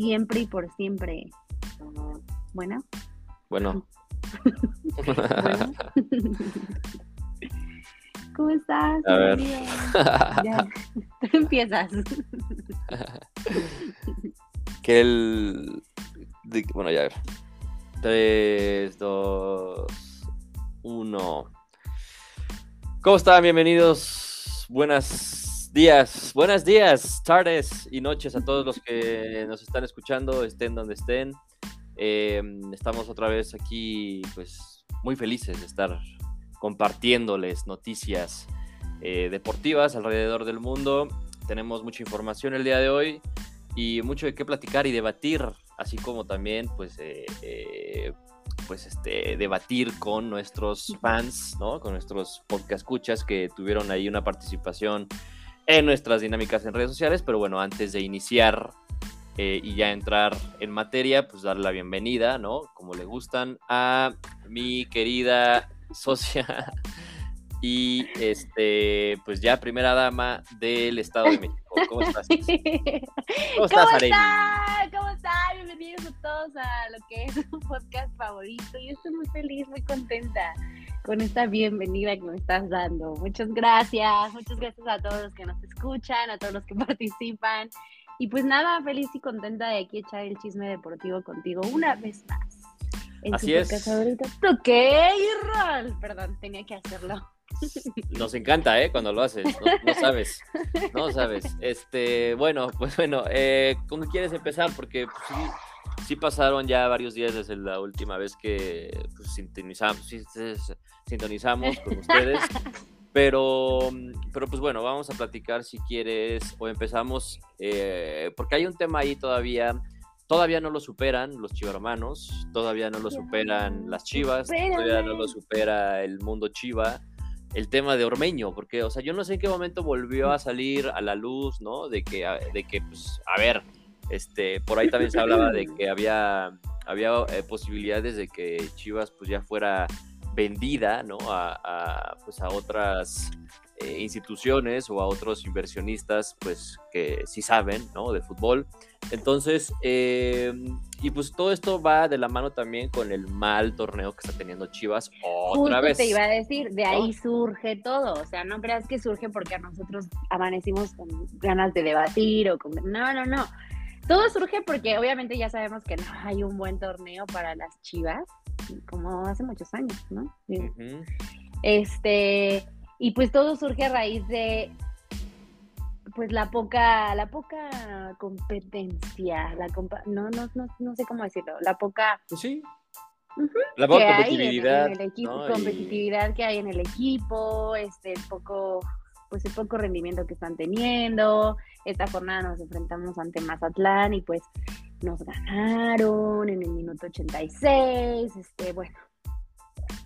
siempre y por siempre. Bueno. Bueno. bueno. ¿Cómo estás? A ver. Ya, tú empiezas. que el. bueno, ya. 3, 2, 1. ¿Cómo están? Bienvenidos. Buenos días, buenos días, tardes y noches a todos los que nos están escuchando, estén donde estén. Eh, estamos otra vez aquí, pues muy felices de estar compartiéndoles noticias eh, deportivas alrededor del mundo. Tenemos mucha información el día de hoy y mucho de qué platicar y debatir, así como también, pues, eh, eh, pues, este, debatir con nuestros fans, ¿no? Con nuestros podcast escuchas que tuvieron ahí una participación en nuestras dinámicas en redes sociales. Pero bueno, antes de iniciar eh, y ya entrar en materia, pues darle la bienvenida, ¿no? Como le gustan, a mi querida socia y este, pues ya primera dama del Estado de México. ¿Cómo estás? ¿Cómo ¿Cómo estás, Arely? están? ¿Cómo están? Bienvenidos a todos a lo que es un podcast favorito. Yo estoy muy feliz, muy contenta con esta bienvenida que me estás dando. Muchas gracias, muchas gracias a todos los que nos escuchan, a todos los que participan. Y pues nada, feliz y contenta de aquí echar el chisme deportivo contigo una vez más. En Así es. podcast favorito. Ok, Rol. Perdón, tenía que hacerlo. Nos encanta, ¿eh? Cuando lo haces, no, no sabes, no sabes. Este, bueno, pues bueno, eh, ¿cómo quieres empezar? Porque pues, sí, sí pasaron ya varios días desde la última vez que pues, sintonizamos, sintonizamos con ustedes. Pero, pero pues bueno, vamos a platicar si quieres o empezamos, eh, porque hay un tema ahí todavía, todavía no lo superan los chivarmanos, todavía no lo superan las chivas, todavía no lo supera el mundo chiva el tema de Ormeño, porque, o sea, yo no sé en qué momento volvió a salir a la luz, ¿no? De que, de que pues, a ver, este, por ahí también se hablaba de que había, había eh, posibilidades de que Chivas, pues, ya fuera vendida, ¿no? A, a, pues, a otras eh, instituciones o a otros inversionistas, pues, que sí saben, ¿no? De fútbol. Entonces, eh, y pues todo esto va de la mano también con el mal torneo que está teniendo Chivas otra Justo vez. te iba a decir, de ¿no? ahí surge todo. O sea, no creas que surge porque a nosotros amanecimos con ganas de debatir o con. No, no, no. Todo surge porque obviamente ya sabemos que no hay un buen torneo para las chivas, como hace muchos años, ¿no? Este, y pues todo surge a raíz de pues la poca, la poca competencia, la compa- no, no, no, no sé cómo decirlo, la poca Pues sí. La poca hay en- competitividad. en el equipo, ¿no? Y- competitividad que hay en el equipo, este el poco, pues el poco rendimiento que están teniendo. Esta jornada nos enfrentamos ante Mazatlán y pues nos ganaron en el minuto 86. Este, bueno,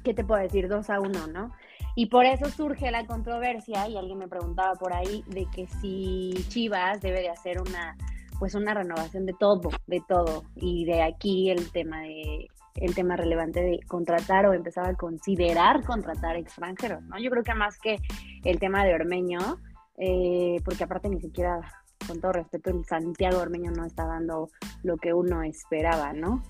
¿qué te puedo decir? 2 a 1, ¿no? Y por eso surge la controversia, y alguien me preguntaba por ahí, de que si Chivas debe de hacer una, pues una renovación de todo, de todo. Y de aquí el tema de, el tema relevante de contratar o empezar a considerar contratar extranjeros, ¿no? Yo creo que más que el tema de Ormeño, eh, porque aparte ni siquiera, con todo respeto, el Santiago Ormeño no está dando lo que uno esperaba, ¿no?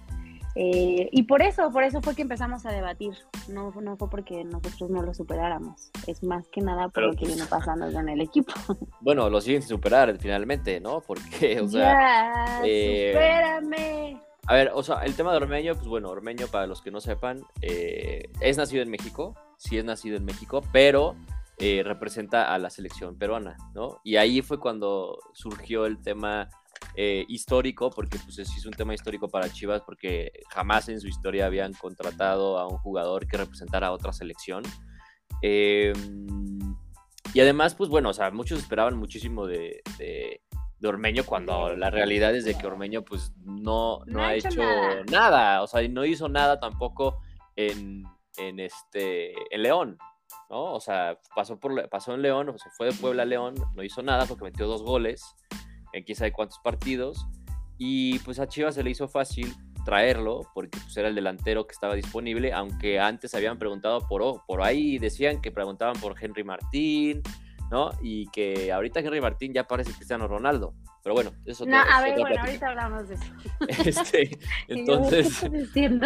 Eh, y por eso, por eso fue que empezamos a debatir. No, no fue porque nosotros no lo superáramos. Es más que nada por Pero, lo que pues, viene pasando con el equipo. Bueno, lo siguen sin superar finalmente, ¿no? Porque, o sea, ya, eh, supérame. A ver, o sea, el tema de Ormeño, pues bueno, Ormeño, para los que no sepan, eh, es nacido en México, sí es nacido en México, pero eh, representa a la selección peruana, ¿no? Y ahí fue cuando surgió el tema eh, histórico, porque pues es un tema histórico para Chivas, porque jamás en su historia habían contratado a un jugador que representara a otra selección. Eh, y además, pues bueno, o sea, muchos esperaban muchísimo de, de Ormeño cuando la realidad es de que Ormeño pues no, no, ha hecho, nada. nada. o sea, no hizo nada tampoco en, en este en León, ¿no? O sea, pasó por pasó en León, o se fue de Puebla a León, no hizo nada porque metió dos goles en quién sabe cuántos partidos y pues a Chivas se le hizo fácil traerlo porque pues, era el delantero que estaba disponible, aunque antes habían preguntado por, oh, por ahí, decían que preguntaban por Henry Martín, ¿no? Y que ahorita Henry Martín ya parece Cristiano Ronaldo, Pero bueno, eso No, a ver, bueno, ahorita hablamos de eso. Este, entonces,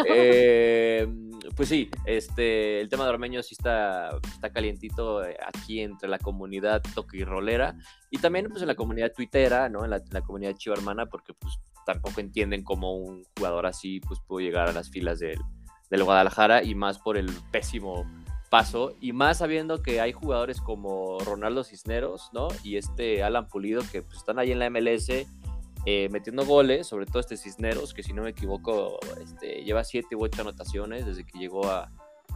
eh, pues sí, este, el tema de Ormeño sí está, está calientito eh, aquí entre la comunidad toquirrolera y también pues en la comunidad tuitera, ¿no? En la, comunidad chiva hermana, porque pues tampoco entienden cómo un jugador así pues pudo llegar a las filas del, del Guadalajara y más por el pésimo paso y más sabiendo que hay jugadores como Ronaldo Cisneros, ¿no? Y este Alan Pulido que pues, están ahí en la MLS eh, metiendo goles, sobre todo este Cisneros, que si no me equivoco este, lleva siete u ocho anotaciones desde que llegó a,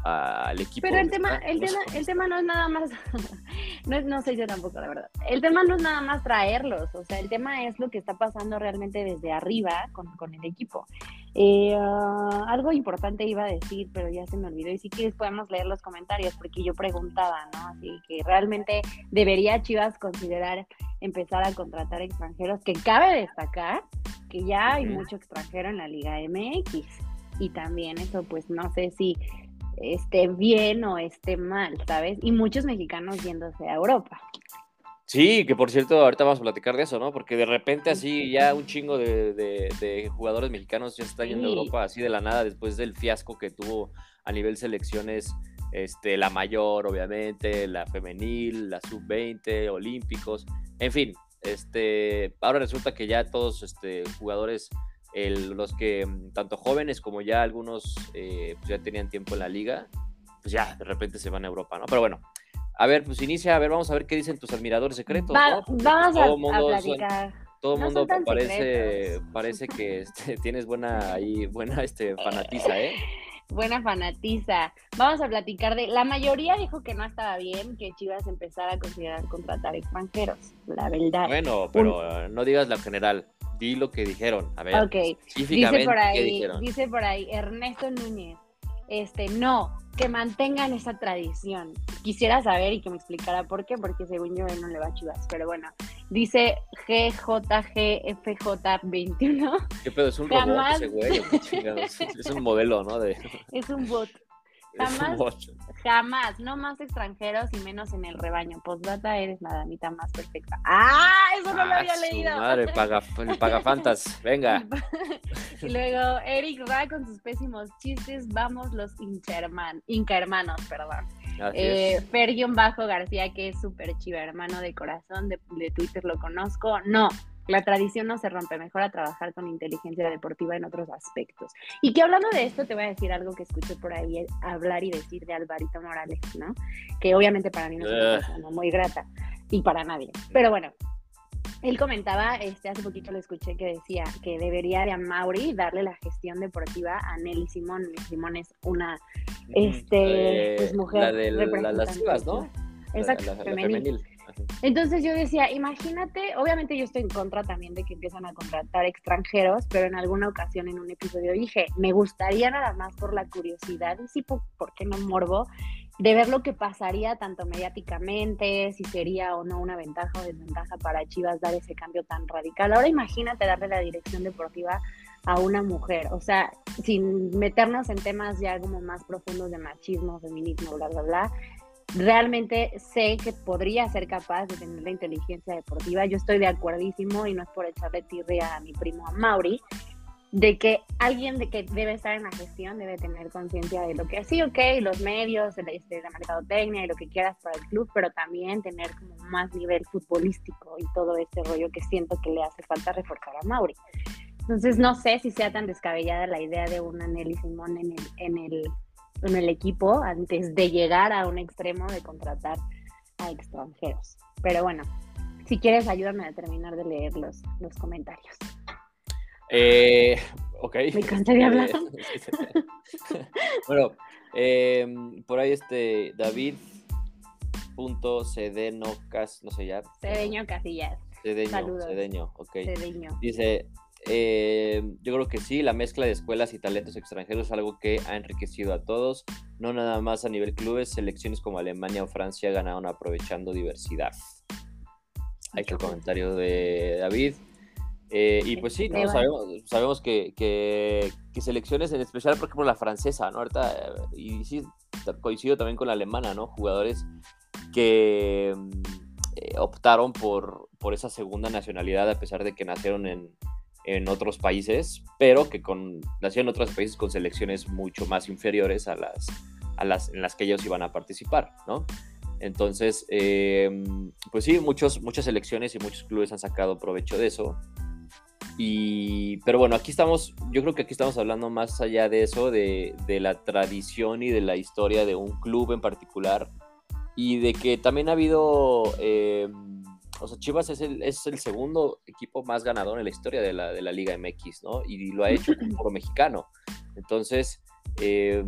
al equipo. Pero el tema, el, tema, el tema no es nada más, no, es, no sé yo tampoco, la verdad. El tema no es nada más traerlos, o sea, el tema es lo que está pasando realmente desde arriba con, con el equipo. Eh, ah, algo importante iba a decir, pero ya se me olvidó. Y si quieres podemos leer los comentarios, porque yo preguntaba, ¿no? Así que realmente debería Chivas considerar empezar a contratar extranjeros, que cabe destacar que ya hay mucho extranjero en la Liga MX. Y también eso, pues no sé si esté bien o esté mal, ¿sabes? Y muchos mexicanos yéndose a Europa. Sí, que por cierto, ahorita vamos a platicar de eso, ¿no? Porque de repente así ya un chingo de, jugadores mexicanos ya están yendo a Europa así de la nada después del fiasco que tuvo a nivel selecciones, este, la mayor, obviamente, la femenil, la sub-20, olímpicos, en fin, este, ahora resulta que ya todos este, jugadores los que mm, tanto jóvenes como ya algunos eh, pues ya tenían tiempo en la liga, pues ya de repente se van a Europa, ¿no? Pero bueno, a ver, pues inicia, a ver, vamos a ver qué dicen tus admiradores secretos. ¿no? Pues, vamos a, platicar. todo el mundo parece, parece que este, tienes buena ahí, buena este, fanatiza, ¿eh? Buena fanatiza. Vamos a platicar de. La mayoría dijo que no estaba bien que Chivas empezara a considerar contratar extranjeros, la verdad. Bueno, pero no digas la general di lo que dijeron. A ver, dice por ahí, Dice por ahí Ernesto Núñez, este, no, que mantengan esa tradición. Quisiera saber y que me explicara por qué, porque según yo él no le va a chivas, pero bueno. Dice GJGFJ21. ¿Qué pedo? ¿Es un robot ese güey? es un modelo, ¿no? De... Es un bot. Jamás, jamás, no más extranjeros y menos en el rebaño. Postdata eres la damita más perfecta. ¡Ah! Eso no lo había leído. Madre, paga, pagafantas, venga. y luego Eric va con sus pésimos chistes. Vamos los inca hermanos, perdón. Eh, Bajo García, que es súper chiva, hermano de corazón, de, de Twitter lo conozco. No, la tradición no se rompe, mejor a trabajar con inteligencia deportiva en otros aspectos. Y que hablando de esto, te voy a decir algo que escuché por ahí hablar y decir de Alvarito Morales, ¿no? Que obviamente para mí no es una persona muy grata y para nadie. Pero bueno, él comentaba, este, hace poquito lo escuché que decía que debería de a Mauri darle la gestión deportiva a Nelly Simón. Nelly Simón es una este, pues, mujer. La de las chivas, ¿no? Exacto, femenil. Entonces yo decía, imagínate, obviamente yo estoy en contra también de que empiezan a contratar extranjeros, pero en alguna ocasión en un episodio dije, me gustaría nada más por la curiosidad y sí, ¿por, qué no morbo? de ver lo que pasaría tanto mediáticamente, si sería o no una ventaja o desventaja para Chivas dar ese cambio tan radical. Ahora imagínate darle la dirección deportiva a una mujer, o sea, sin meternos en temas ya como más profundos de machismo, feminismo, bla, bla, bla, realmente sé que podría ser capaz de tener la inteligencia deportiva. Yo estoy de acuerdísimo y no es por echarle tirria a mi primo Mauri, de que alguien de que debe estar en la gestión debe tener conciencia de lo que sí, ok, los medios, este, la mercadotecnia y lo que quieras para el club, pero también tener como más nivel futbolístico y todo este rollo que siento que le hace falta reforzar a Mauri. Entonces no sé si sea tan descabellada la idea de una Nelly Simón en el, en el en el equipo antes de llegar a un extremo de contratar a extranjeros. Pero bueno, si quieres, ayúdame a terminar de leer los, los comentarios. Eh, ok. Me cansaría hablar. bueno, eh, por ahí este David punto Cedeno Cas, no sé ya. Cedeño Casillas. Cedeño, Saludos. Cedeño, ok. Cedeño. Dice, eh, yo creo que sí, la mezcla de escuelas y talentos extranjeros es algo que ha enriquecido a todos, no nada más a nivel clubes, selecciones como Alemania o Francia ganaron aprovechando diversidad. Ahí está el comentario de David. Eh, y pues sí, sabemos, que, selecciones, en especial, por ejemplo, la francesa, ¿no? Ahorita, eh, y sí, coincido también con la alemana, ¿no? Jugadores que mm, optaron por, por esa segunda nacionalidad, a pesar de que nacieron en, en otros países, pero que con, nacieron en otros países con selecciones mucho más inferiores a las, a las en las que ellos iban a participar, ¿no? Entonces, em, pues sí, muchos, muchas selecciones y muchos clubes han sacado provecho de eso. Y, pero bueno, aquí estamos, yo creo que aquí estamos hablando más allá de eso, de, de la tradición y de la historia de un club en particular, y de que también ha habido... Eh, o sea, Chivas es el, es el segundo equipo más ganador en la historia de la, de la Liga MX, ¿no? Y lo ha hecho como mexicano. Entonces, eh,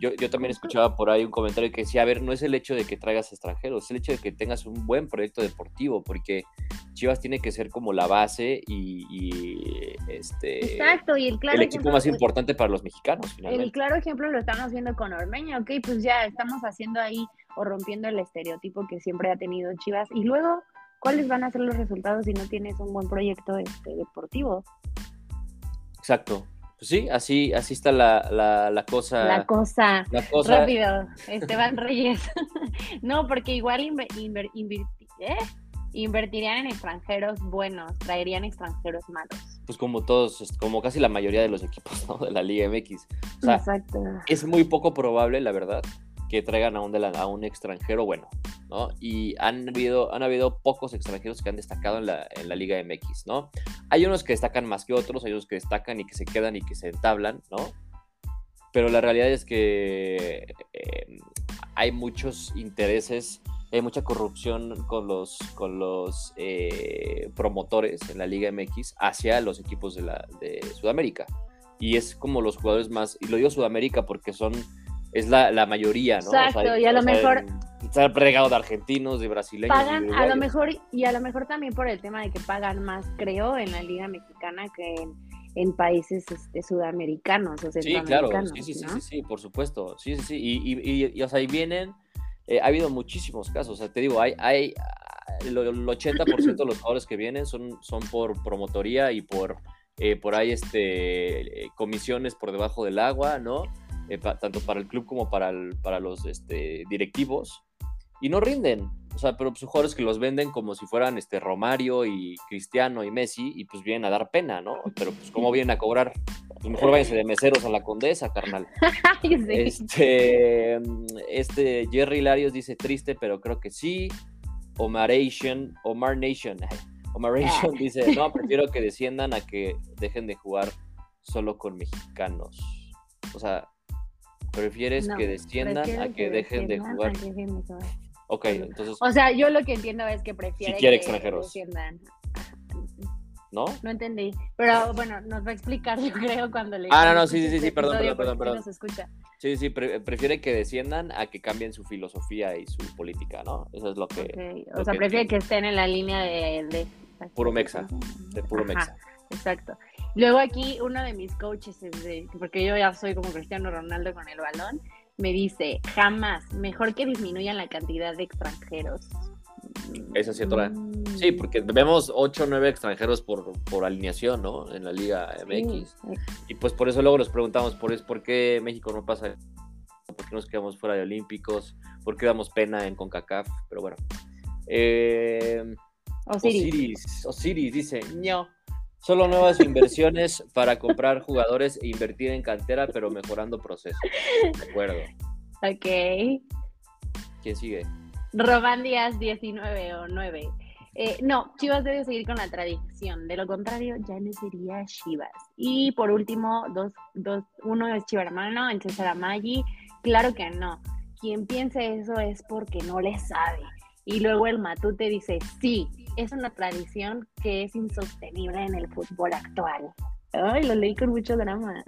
yo, yo, también escuchaba por ahí un comentario que decía, a ver, no es el hecho de que traigas extranjeros, es el hecho de que tengas un buen proyecto deportivo, porque Chivas tiene que ser como la base y, y este Exacto, y el, claro el equipo más importante para los mexicanos. Finalmente. El claro ejemplo lo estamos viendo con Ormeño, ok, pues ya estamos haciendo ahí o rompiendo el estereotipo que siempre ha tenido Chivas, y luego ¿cuáles van a ser los resultados si no tienes un buen proyecto este, deportivo? Exacto. Pues sí, así, así está la, la, la, cosa. La cosa. La cosa. Rápido, Esteban Reyes. no, porque igual ¿eh? invertirían en extranjeros buenos, traerían extranjeros malos. Pues como todos, como casi la mayoría de los equipos ¿no? de la Liga MX. O sea, Exacto. Es muy poco probable, la verdad, que traigan a un, a un extranjero bueno. ¿no? Y han habido, han habido pocos extranjeros que han destacado en la, en la, Liga MX, ¿no? Hay unos que destacan más que otros, hay unos que destacan y que se quedan y que se entablan, ¿no? Pero la realidad es que eh, hay muchos intereses, hay mucha corrupción con los, con los eh, promotores en la Liga MX hacia los equipos de, la, de Sudamérica. Y es como los jugadores más, y lo digo Sudamérica porque son es la, la mayoría, ¿no? Exacto, o sea, y a lo mejor... Está regado de argentinos, de brasileños. Pagan, a lo mejor, y a lo mejor también por el tema de que pagan más, creo, en la Liga Mexicana que en, en países este, sudamericanos o Sí, claro, sí, sí, ¿no? sí, sí, sí, por supuesto. Sí, sí, sí. Y, y, y, o sea, ahí vienen, eh, ha habido muchísimos casos. O sea, te digo, hay, hay el, el 80% de los jugadores que vienen son, son por promotoría y por, eh, por ahí este, comisiones por debajo del agua, ¿no? Eh, pa, tanto para el club como para, el, para los este, directivos, y no rinden. O sea, pero pues, jugadores que los venden como si fueran este Romario y Cristiano y Messi, y pues vienen a dar pena, ¿no? Pero pues, ¿cómo vienen a cobrar? Pues mejor váyanse de meseros a la condesa, carnal. sí. Este, este Jerry Larios dice triste, pero creo que sí. Omaration, Omar Nation. Omaration dice, no, prefiero que desciendan a que dejen de jugar solo con mexicanos. O sea, ¿Prefieres no, que desciendan a que, que dejen de jugar? Ok, entonces. O sea, yo lo que entiendo es que prefieren si quiere que extranjeros. desciendan. ¿No? No entendí. Pero bueno, nos va a explicar, yo creo, cuando le. Ah, no, no, sí, sí, sí, perdón, perdón, perdón. perdón. Nos escucha. Sí, sí, pre prefiere que desciendan a que cambien su filosofía y su política, ¿no? Eso es lo que. Okay. O lo sea, que prefiere entiendo. que estén en la línea de. de... Puro mexa, de puro Ajá, mexa. Exacto. Luego aquí uno de mis coaches, es de, porque yo ya soy como Cristiano Ronaldo con el balón, me dice, jamás, mejor que disminuyan la cantidad de extranjeros. Esa sí, otra. Mm, Sí, porque vemos 8 o 9 extranjeros por, por alineación, ¿no? En la Liga sí, MX. Y pues por eso luego nos preguntamos, por, es, ¿por qué México no pasa? ¿Por qué nos quedamos fuera de Olímpicos? ¿Por qué damos pena en CONCACAF? Pero bueno. Eh, Osiris. Osiris, Osiris dice, no. Solo nuevas inversiones para comprar jugadores e invertir en cantera, pero mejorando procesos. De acuerdo. Ok. ¿Quién sigue? Román Díaz 19 o 9. Eh, no, Chivas debe seguir con la tradición. De lo contrario, ya no sería Chivas. Y por último, dos, dos, uno es Chiva hermano, el César Amagi. Claro que no. Quien piense eso es porque no le sabe. Y luego el Matute dice, sí, es una tradición que es insostenible en el fútbol actual. Ay, lo leí con mucho drama.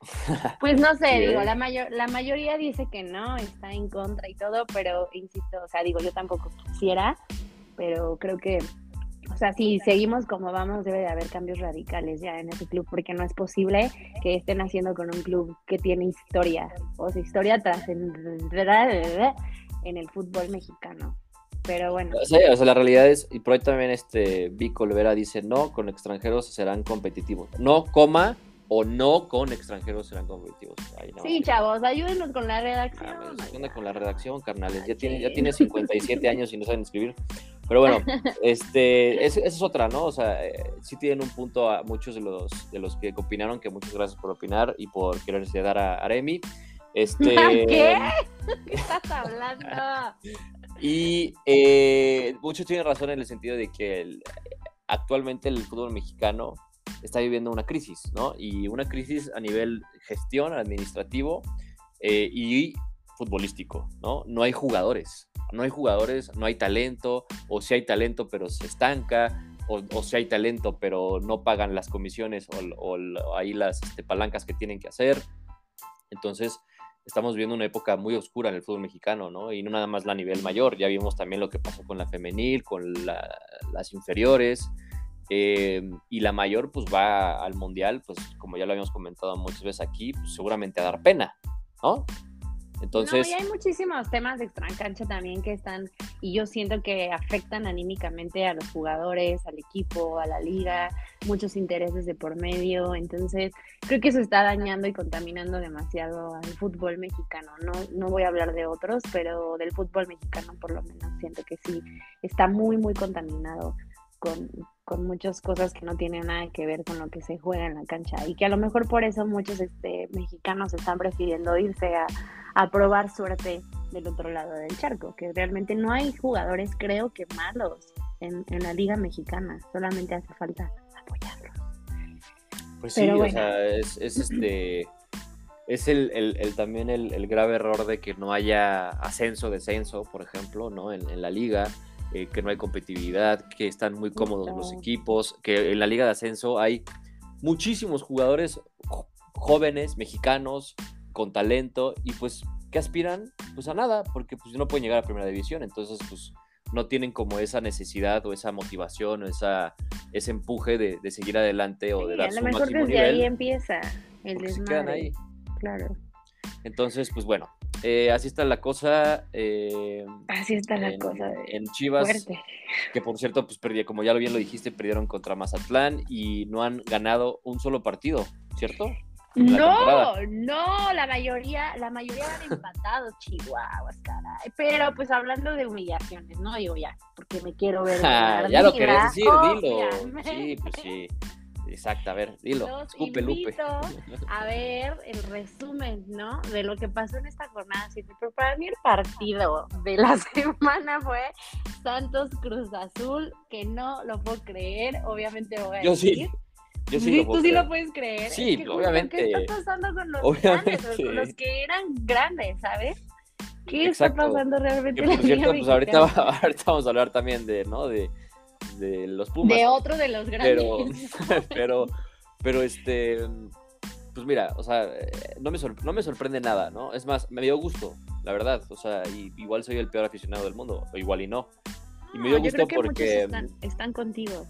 Pues no sé, Sí, digo, ¿eh? la, mayor, la mayoría dice que no, está en contra y todo, pero insisto, o sea, digo, yo tampoco quisiera, pero creo que, o sea, si seguimos como vamos, debe de haber cambios radicales ya en ese club, porque no es posible que estén haciendo con un club que tiene historia, o sea, historia trascendental en el fútbol mexicano. Pero bueno, Sí, o sea, la realidad es, y por ahí también este Vico Olvera dice, no, con extranjeros serán competitivos. No, coma, o no con extranjeros serán competitivos. Ay, no, sí, chavos, ayúdenos con la Ah, redacción. pues, ¿qué onda con la redacción, carnales? Ya tiene, ya tiene 57 años y no saben escribir. Pero bueno, este, esa es otra, ¿no? O sea, eh, sí tienen un punto a muchos de los, de los que opinaron, que muchas gracias por opinar y por quererse dar a Aremi. Este, ¿Qué? ¿Qué estás hablando? Y eh, muchos tienen razón en el sentido de que actualmente el fútbol mexicano está viviendo una crisis, ¿no? Y una crisis a nivel gestión, administrativo eh, y futbolístico, ¿no? No hay jugadores, no hay jugadores, no hay talento, o si hay talento pero se estanca, o, si hay talento pero no pagan las comisiones o, ahí las este, palancas que tienen que hacer. Entonces, estamos viviendo una época muy oscura en el fútbol mexicano, ¿no? Y no nada más la nivel mayor, ya vimos también lo que pasó con la femenil, con las inferiores, eh, y la mayor pues va al mundial, pues como ya lo habíamos comentado muchas veces aquí, pues seguramente a dar pena, ¿no? Entonces. No, y hay muchísimos temas de cancha también que están, y yo siento que afectan anímicamente a los jugadores, al equipo, a la liga, muchos intereses de por medio. Entonces, creo que eso está dañando y contaminando demasiado al fútbol mexicano. No, no voy a hablar de otros, pero del fútbol mexicano por lo menos siento que sí está muy, muy contaminado con, con muchas cosas que no tienen nada que ver con lo que se juega en la cancha y que a lo mejor por eso muchos este, mexicanos están prefiriendo irse a, a probar suerte del otro lado del charco, que realmente no hay jugadores creo que malos en, en la liga mexicana, solamente hace falta apoyarlos. Pues sí, o sea, es, es este es el, el, el también el, el, grave error de que no haya ascenso, descenso, por ejemplo, ¿no? En, en la liga. Eh, que no hay competitividad, que están muy cómodos los equipos, que en la liga de ascenso hay muchísimos jugadores jóvenes, mexicanos, con talento, y pues, ¿qué aspiran? Pues a nada, porque pues no pueden llegar a primera división, entonces pues no tienen como esa necesidad o esa motivación o esa, ese empuje de, de seguir adelante o de dar. A lo mejor desde ahí empieza el desmadre. ahí. Claro. Entonces, pues bueno, eh, así está la cosa. Eh, así está la cosa. en Chivas, que por cierto, pues perdí, como ya lo bien lo dijiste, perdieron contra Mazatlán y no han ganado un solo partido, ¿cierto? No, no, la mayoría, la mayoría van empatados, Chihuahuas, caray. Pero pues hablando de humillaciones, no digo ya, porque me quiero ver. ya lo querés decir, dilo. Sí, pues sí. Exacto, a ver, dilo, escupe Lupe. A ver el resumen, ¿no? De lo que pasó en esta jornada. Pero para mí el partido de la semana fue Santos Cruz Azul, que no lo puedo creer. Obviamente voy a Yo sí. Yo sí, tú sí lo puedes creer. Sí, obviamente. ¿Qué está pasando con los grandes, con los que eran grandes, ¿sabes? ¿Qué está pasando realmente en la cierto, pues ahorita, ahorita vamos a hablar también de, ¿no? De, de los Pumas. De otro de los grandes. Pero, pero, pero este, pues mira, o sea, no me, no me sorprende nada, ¿no? Es más, me dio gusto, la verdad. O sea, igual soy el peor aficionado del mundo, o igual y no. Y me dio gusto porque. Están, contigo.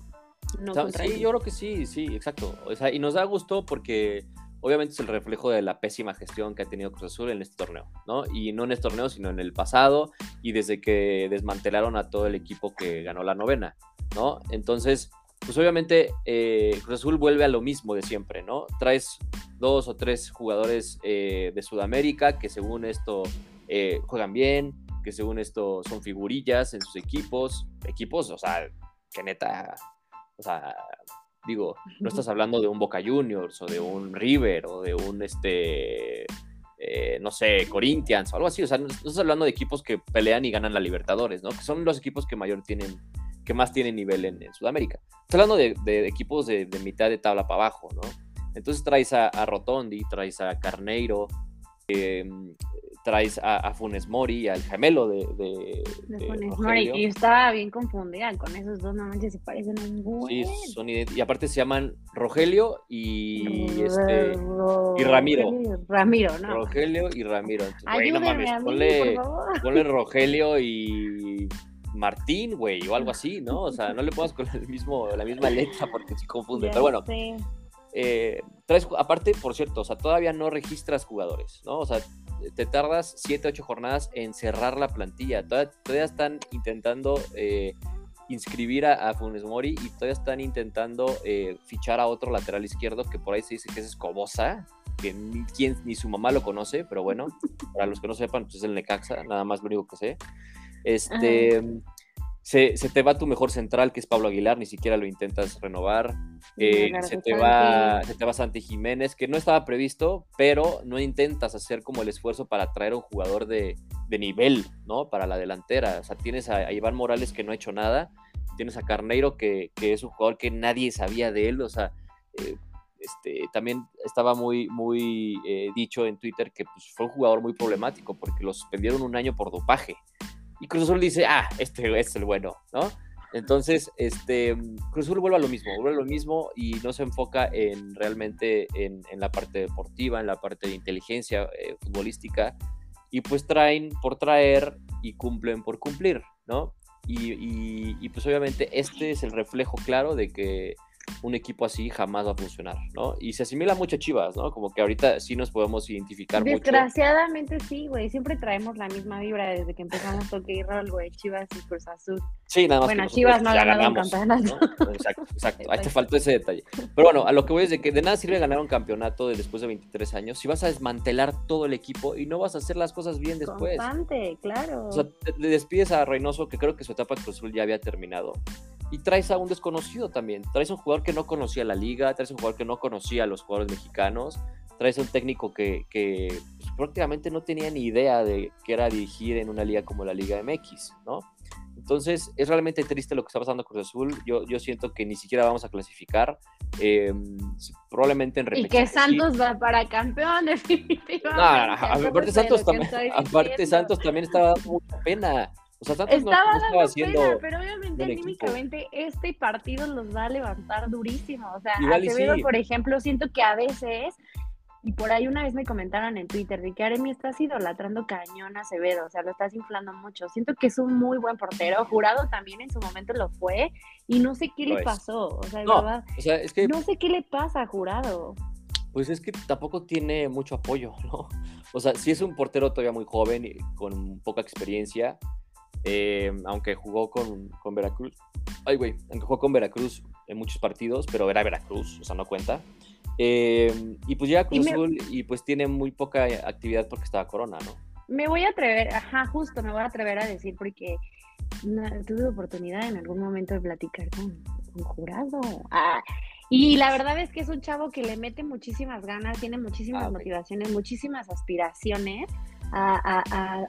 sí, yo creo que sí, sí, exacto. O sea, y nos da gusto porque obviamente es el reflejo de la pésima gestión que ha tenido Cruz Azul en este torneo, ¿no? Y no en este torneo, sino en el pasado y desde que desmantelaron a todo el equipo que ganó la novena, ¿no? Entonces, pues obviamente eh, Cruz Azul vuelve a lo mismo de siempre, ¿no? Traes dos o tres jugadores eh, de Sudamérica que según esto eh, juegan bien, que según esto son figurillas en sus equipos, equipos, o sea, que neta, o sea, Digo, no estás hablando de un Boca Juniors o de un River o de un, este, eh, no sé, Corinthians o algo así. O sea, no, estás hablando de equipos que pelean y ganan la Libertadores, ¿no? Que son los equipos que mayor tienen, que más tienen nivel en, Sudamérica. Estás hablando de, equipos de, mitad de tabla para abajo, ¿no? Entonces traes a, Rotondi, traes a Carneiro, eh, traes a, Funes Mori, al gemelo de, de, Funes Mori, y estaba bien confundida con esos dos, no manches, se parecen un buen. Sí, son y aparte se llaman Rogelio y este y Ramiro. Ramiro, ¿no? Rogelio y Ramiro. güey, no mames, ponle, ponle Rogelio y Martín, güey, o algo así, ¿no? O sea, no le pongas con el mismo, la misma letra porque se confunde. Pero bueno, eh, traes, aparte, por cierto, o sea, todavía no registras jugadores, ¿no? O sea, te tardas 7, 8 jornadas en cerrar la plantilla. Todavía, están intentando eh, inscribir a, Funes Mori y todavía están intentando eh, fichar a otro lateral izquierdo que por ahí se dice que es Escobosa, que ni, quien, ni su mamá lo conoce, pero bueno, para los que no sepan, pues es el Necaxa, nada más lo único que sé. Este, se, te va tu mejor central, que es Pablo Aguilar, ni siquiera lo intentas renovar. Eh, se, te va, se te va Santi Jiménez, que no estaba previsto, pero no intentas hacer como el esfuerzo para traer a un jugador de, nivel, ¿no? Para la delantera. O sea, tienes a, Iván Morales que no ha hecho nada, tienes a Carneiro que, es un jugador que nadie sabía de él, o sea, eh, este, también estaba muy, muy eh, dicho en Twitter que pues, fue un jugador muy problemático porque lo suspendieron un año por dopaje. Y Cruz Azul dice, ah, este es el bueno, ¿no? Entonces, este, Cruz Azul vuelve a lo mismo, vuelve a lo mismo y no se enfoca en realmente en, la parte deportiva, en la parte de inteligencia eh, futbolística, y pues traen por traer y cumplen por cumplir, ¿no? Y, y, pues obviamente este es el reflejo claro de que un equipo así jamás va a funcionar, ¿no? Y se asimila mucho a Chivas, ¿no? Como que ahorita sí nos podemos identificar Desgraciadamente sí, güey. Siempre traemos la misma vibra desde que empezamos toque y rol, güey. Chivas y Cruz Azul. Sí, nada más. Bueno, Chivas no ha ganado un campeonato. Exacto, exacto. Ahí te faltó ese detalle. Pero bueno, a lo que voy es de que de nada sirve ganar un campeonato después de 23 años si vas a desmantelar todo el equipo y no vas a hacer las cosas bien después. Constante, claro. O sea, le despides a Reynoso, que creo que su etapa Cruz Azul ya había terminado y traes a un desconocido también. Traes a un jugador que no conocía la liga, traes a un jugador que no conocía a los jugadores mexicanos, traes a un técnico que, pues, prácticamente no tenía ni idea de qué era dirigir en una liga como la Liga MX, ¿no? Entonces, es realmente triste lo que está pasando con Cruz Azul. Yo, yo siento que ni siquiera vamos a clasificar. Em, probablemente en Y que Santos va para campeón, definitivamente. No, aparte, Santos también, aparte Santos también estaba dando mucha pena. O sea, Santos estaba no, dando pena, pero obviamente anímicamente este partido los va a levantar durísimo. O sea, Acevedo, por ejemplo, siento que a veces, y por ahí una vez me comentaron en Twitter de que Aremi estás idolatrando cañón a Acevedo, o sea, lo estás inflando mucho. Siento que es un muy buen portero. Jurado también en su momento lo fue, y no sé qué le pasó. O sea, de verdad, o sea, es que... no sé qué le pasa a Jurado pues es que tampoco tiene mucho apoyo, ¿no? O sea, si es un portero todavía muy joven y con poca experiencia, eh, aunque jugó con, Veracruz. Ay, güey, aunque jugó con Veracruz en muchos partidos, pero era Veracruz, o sea, no cuenta. Eh, y pues llega Cruz Azul y pues tiene muy poca actividad porque estaba Corona, ¿no? Me voy a atrever, ajá, justo, me voy a atrever a decir porque tuve oportunidad en algún momento de platicar con un jurado. Ah, y la verdad es que es un chavo que le mete muchísimas ganas, tiene muchísimas ah, motivaciones, muchísimas aspiraciones a,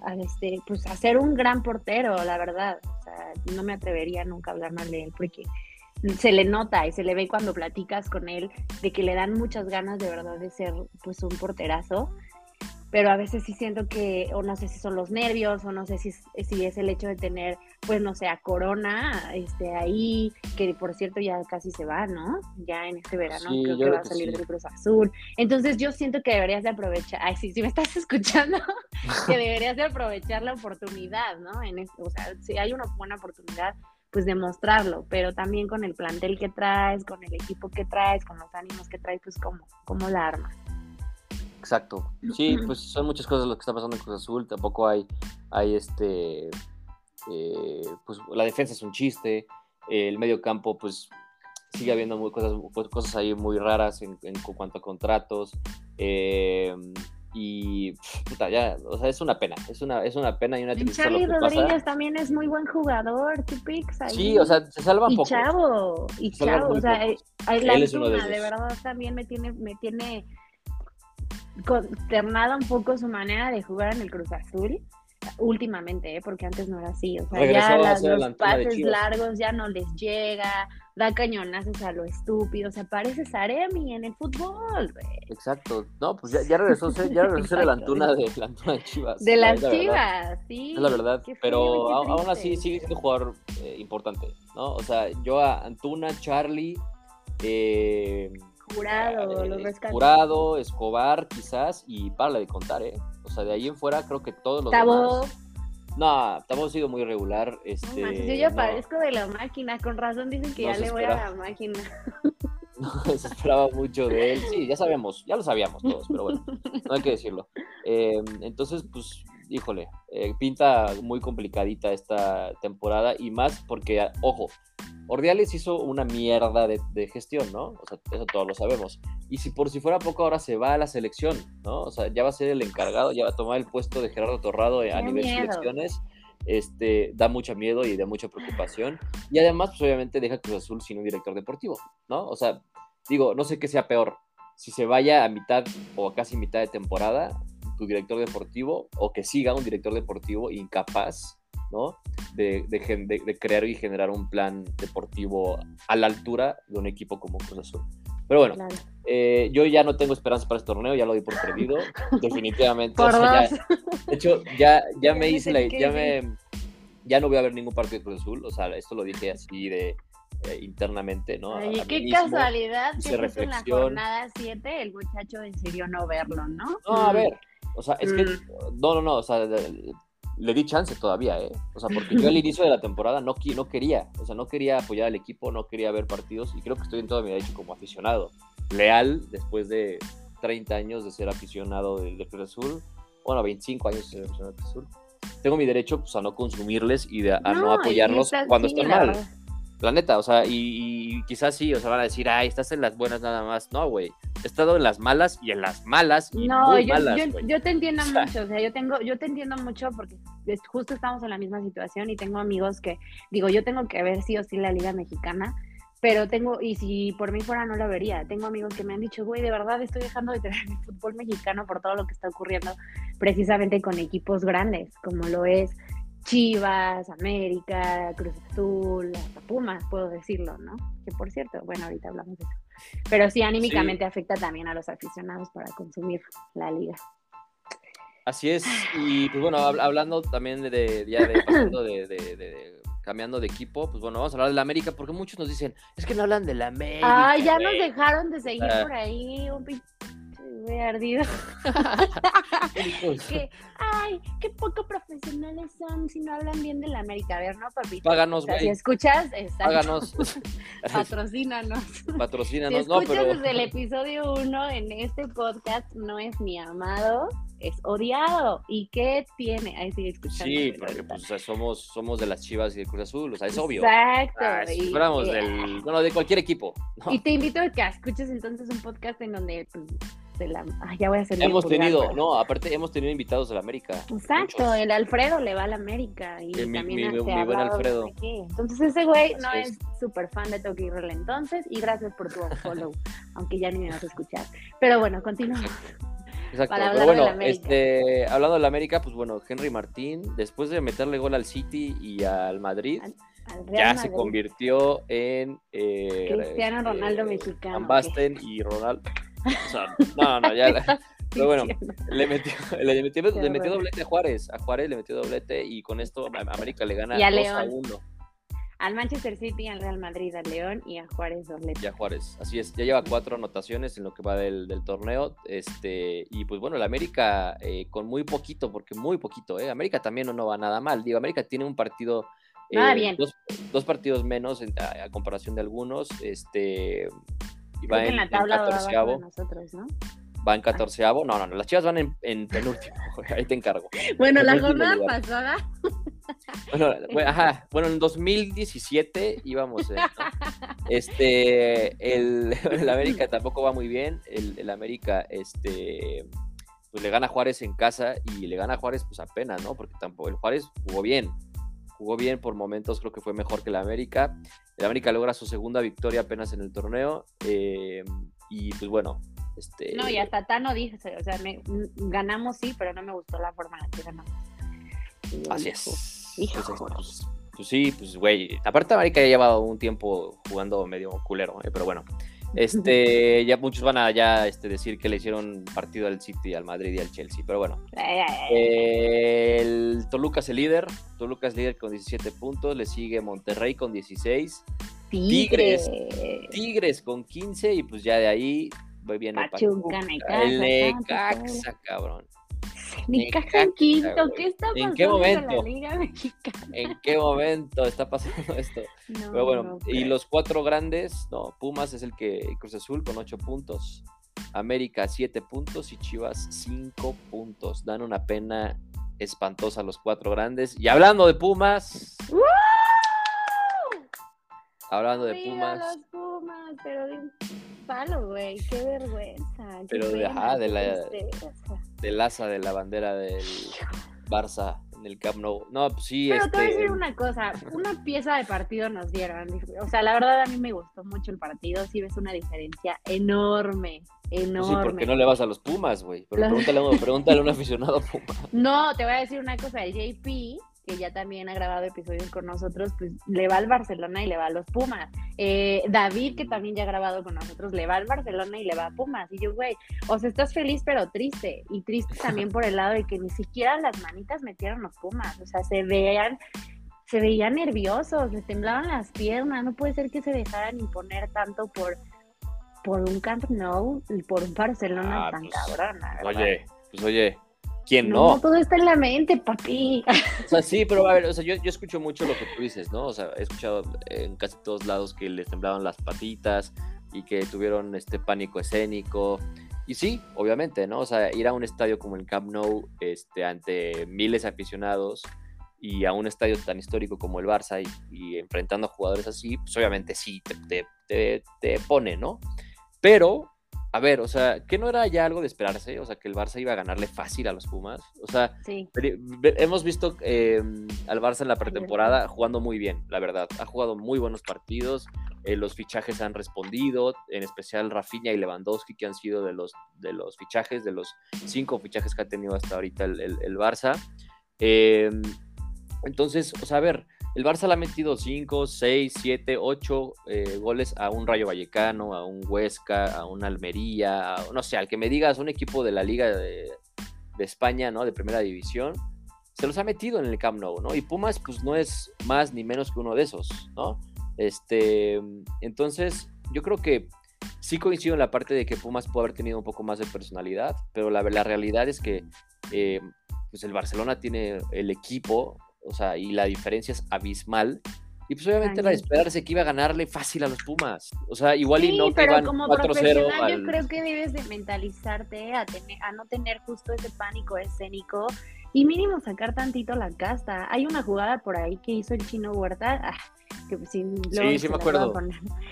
a, este, pues a ser un gran portero, la verdad. O sea, no me atrevería nunca a hablar mal de él porque se le nota y se le ve cuando platicas con él de que le dan muchas ganas de verdad de ser pues un porterazo pero a veces sí siento que, o no sé si son los nervios, o no sé si, si es el hecho de tener, pues no sé, a Corona este, ahí, que por cierto ya casi se va, ¿no? Ya en este verano creo que va a salir del Cruz Azul. Entonces yo siento que deberías de aprovechar, ay, sí, si me estás escuchando, que deberías de aprovechar la oportunidad, ¿no? En esto, o sea, si hay una buena oportunidad, pues demostrarlo, pero también con el plantel que traes, con el equipo que traes, con los ánimos que traes, pues como, como la arma. Exacto. Sí, pues son muchas cosas lo que está pasando en Cruz Azul. Tampoco hay, hay este, eh, pues la defensa es un chiste. el medio campo, pues sigue habiendo muy cosas, pues, cosas ahí muy raras en, cuanto a contratos. Eh, y puta, ya, o sea, es una pena, es una, es una pena y una tristeza. Charlie Rodríguez también es muy buen jugador, Tipix. Sí, o sea, se salva poco. Chavo, y Chavo, o sea, eh, la de, de verdad también me tiene, me tiene consternada un poco su manera de jugar en el Cruz Azul últimamente, ¿eh? porque antes no era así. O sea, ya los pases largos ya no les llega, da cañonazos a lo estúpido. O sea, parece Saremi en el fútbol, Exacto. No, pues ya, ya regresó, ya regresó ser la antuna de, la antuna de Chivas. De las Chivas, sí. Es la verdad. pero aún así sigue siendo un jugador eh, importante, ¿no? O sea, yo a Antuna, Charlie, eh Jurado, los Jurado, Escobar, quizás, y para de contar, ¿eh? O sea, de ahí en fuera creo que todos los Tabo. demás... No, Tabo ha sido muy regular. Este, no, yo ya parezco de la máquina, con razón dicen que ya le voy a la máquina. No, se esperaba mucho de él. Sí, ya sabíamos, ya lo sabíamos todos, pero bueno, no hay que decirlo. Em, entonces, pues, híjole, eh, pinta muy complicadita esta temporada y más porque, ojo, Ordiales hizo una mierda de, gestión, ¿no? O sea, eso todos lo sabemos. Y si por si fuera poco ahora se va a la selección, ¿no? O sea, ya va a ser el encargado, ya va a tomar el puesto de Gerardo Torrado a nivel de selecciones. este, da mucho miedo y da mucha preocupación. Y además, pues obviamente deja Cruz Azul sin un director deportivo, ¿no? O sea, digo, no sé qué sea peor, si se vaya a mitad o a casi mitad de temporada tu director deportivo o que siga un director deportivo incapaz, ¿no? De, de, crear y generar un plan deportivo a la altura de un equipo como Cruz Azul. Pero bueno, eh, yo ya no tengo esperanza para este torneo, ya lo di por perdido, definitivamente. de hecho, ya, ya me hice la... Ya, me, ya no voy a ver ningún partido de Cruz Azul, o sea, esto lo dije así de eh, internamente, ¿no? Ay, qué casualidad que en la jornada 7 el muchacho decidió no verlo, ¿no? No, a mm. ver, o sea, es que, mm. no, no, no, o sea, le di chance todavía, ¿eh? O sea, porque yo al inicio de la temporada no, no quería, o sea, no quería apoyar al equipo, no quería ver partidos y creo que estoy en todo mi derecho como aficionado. Leal, después de 30 años de ser aficionado del de Cruz Azul, bueno, 25 años de ser aficionado del Cruz Azul, tengo mi derecho pues, a no consumirles y a no, apoyarlos cuando están mal. La neta, o sea, y, quizás sí, o sea, van a decir, ay, estás en las buenas nada más. No, güey, he estado en las malas y en las malas y no, muy yo, malas, yo, yo, te entiendo mucho, o sea, yo tengo, yo te entiendo mucho porque justo estamos en la misma situación y tengo amigos que, digo, yo tengo que ver sí o sí la Liga Mexicana, pero tengo, y si por mí fuera no lo vería, tengo amigos que me han dicho, güey, de verdad estoy dejando de tener el fútbol mexicano por todo lo que está ocurriendo precisamente con equipos grandes, como lo es Chivas, América, Cruz Azul, hasta Pumas, puedo decirlo, ¿no? Que por cierto, bueno, ahorita hablamos de eso. Pero sí, anímicamente afecta también a los aficionados para consumir la liga. Así es, y pues bueno, hablando también de, ya de, de, de, cambiando de equipo, pues bueno, vamos a hablar de la América, porque muchos nos dicen, es que no hablan de la América. Ay, ya nos dejaron de seguir ah. por ahí, un he ardido. que, ay, qué poco profesionales son si no hablan bien de la América. A ver, ¿no, papi? Páganos, güey. Si escuchas, Páganos. Patrocínanos. Patrocínanos, si escuchas desde el episodio 1 en este podcast, no es mi amado, es odiado. ¿Y qué tiene? Ahí sigue escuchando. Sí, porque pues, somos, somos de las Chivas y de Cruz Azul, o sea, es obvio. Exacto. Ah, si fuéramos del, bueno, de cualquier equipo. Y te invito a que escuches entonces un podcast en donde pues, la... ya voy a hacer Hemos tenido, no, aparte hemos tenido invitados de la América. Exacto, el Alfredo le va a la América y también mi, mi buen Alfredo. Entonces ese güey no es súper fan de Toki Roll entonces y gracias por tu follow, aunque ya ni me vas a escuchar. Pero bueno, continuamos. Exacto, pero bueno, este, hablando de la América, pues bueno, Henry Martín, después de meterle gol al City y al Madrid, ya se convirtió en eh, Cristiano Ronaldo eh, mexicano. Van Basten y Ronaldo no, no, ya. Pero bueno, le metió, le metió, le metió doblete a Juárez. A Juárez le metió doblete y con esto América le gana 2 a 1. Al Manchester City, al Real Madrid, al León y a Juárez doblete. Y a Juárez, así es. Ya lleva cuatro anotaciones en lo que va del, del torneo. Este, y pues bueno, el América eh, con muy poquito, porque muy poquito, ¿eh? América también no, va nada mal. Digo, América tiene un partido. Eh, dos, dos, partidos menos a, a, comparación de algunos. Este, y va en, la tabla en nosotros, ¿no? Va en catorceavo. No, no, no, las chivas van en, en penúltimo. Ahí te encargo. Bueno, la jornada pasada. Bueno, ajá, bueno, en 2017 íbamos. Este, el, el, América tampoco va muy bien. El, el, América, este, pues le gana a Juárez en casa y le gana a Juárez, pues apenas, ¿no? Porque tampoco el Juárez jugó bien jugó bien por momentos, creo que fue mejor que la América. El América logra su segunda victoria apenas en el torneo. Eh, y pues bueno, este... No, y hasta Tano dijo, o sea, ganamos sí, pero no me gustó la forma en la que ganamos. Así es. Hijo, pues, pues, sí, pues güey. Aparte América ya llevado un tiempo jugando medio culero, eh, pero bueno. Este, ya muchos van a ya este, decir que le hicieron partido al City, al Madrid y al Chelsea, pero bueno. el Toluca es el líder, Toluca es líder con 17 puntos, le sigue Monterrey con 16. Tigres. Tigres con 15 y pues ya de ahí voy bien el Pachuca. Necaxa, cabrón. En quinto, ¿qué está pasando ¿En qué momento? En la Liga Mexicana? ¿En qué momento está pasando esto? Pero bueno, y los cuatro grandes, no, Pumas es el que Cruz Azul con ocho puntos, América siete puntos y Chivas cinco puntos. Dan una pena espantosa a los cuatro grandes. Y hablando de Pumas. Hablando de Pumas. Los Pumas, pero palo, güey, qué vergüenza. Pero de, ajá, de la del asa de la bandera del Barça en el Camp Nou. No, pues sí, Pero te voy a este, decir una cosa, una pieza de partido nos dieron. O sea, la verdad a mí me gustó mucho el partido, sí ves una diferencia enorme, pues sí, enorme. porque no le vas a los Pumas, güey. Pero Los- pregúntale, a pregúntale a un aficionado Puma. No, te voy a decir una cosa, el JP, que ya también ha grabado episodios con nosotros, pues le va al Barcelona y le va a los Pumas. Eh, David, que también ya ha grabado con nosotros, le va al Barcelona y le va a Pumas. Y yo, güey, o sea, estás feliz pero triste. Y triste también por el lado de que ni siquiera las manitas metieron los Pumas. O sea, se veían, se veían nerviosos, les temblaban las piernas. No puede ser que se dejaran imponer tanto por, por un Camp Nou y por un Barcelona Ah, tan pues, cabrón. Oye, pues oye, ¿quién No, no? todo está en la mente, papi. O sea, sí, pero a ver, o sea, yo, yo escucho mucho lo que tú dices, ¿no? O sea, he escuchado en casi todos lados que les temblaban las patitas y que tuvieron este pánico escénico. Y sí, obviamente, ¿no? O sea, ir a un estadio como el Camp Nou este, ante miles de aficionados y a un estadio tan histórico como el Barça y, y enfrentando a jugadores así, pues obviamente sí, te, te, te, te pone, ¿no? Pero, a ver, o sea, ¿qué no era ya algo de esperarse? O sea, que el Barça iba a ganarle fácil a los Pumas. O sea, Sí, Hemos visto eh, al Barça en la pretemporada jugando muy bien, la verdad. Ha jugado muy buenos partidos. eh, los fichajes han respondido, en especial Rafinha y Lewandowski, que han sido de los, de los fichajes, de los cinco fichajes que ha tenido hasta ahorita el, el- el Barça. Eh, entonces, o sea, a ver, el Barça le ha metido 5, 6, 7, 8 goles a un Rayo Vallecano, a un Huesca, a un Almería, no sé, al que me digas, un equipo de la Liga de, de España, ¿no? De primera división, se los ha metido en el Camp Nou, ¿no? Y Pumas, pues no es más ni menos que uno de esos, ¿no? Este, entonces, yo creo que sí coincido en la parte de que Pumas puede haber tenido un poco más de personalidad, pero la, la realidad es que eh, pues el Barcelona tiene el equipo, o sea, y la diferencia es abismal. Y pues obviamente era de esperarse que iba a ganarle fácil a los Pumas. O sea, igual y Sí, no pero como 4-0 profesional al... yo creo que debes de mentalizarte a, tener, a no tener justo ese pánico escénico y mínimo sacar tantito la casta. Hay una jugada por ahí que hizo el chino Huerta, ah, que pues, sí, luego sí se me acuerdo.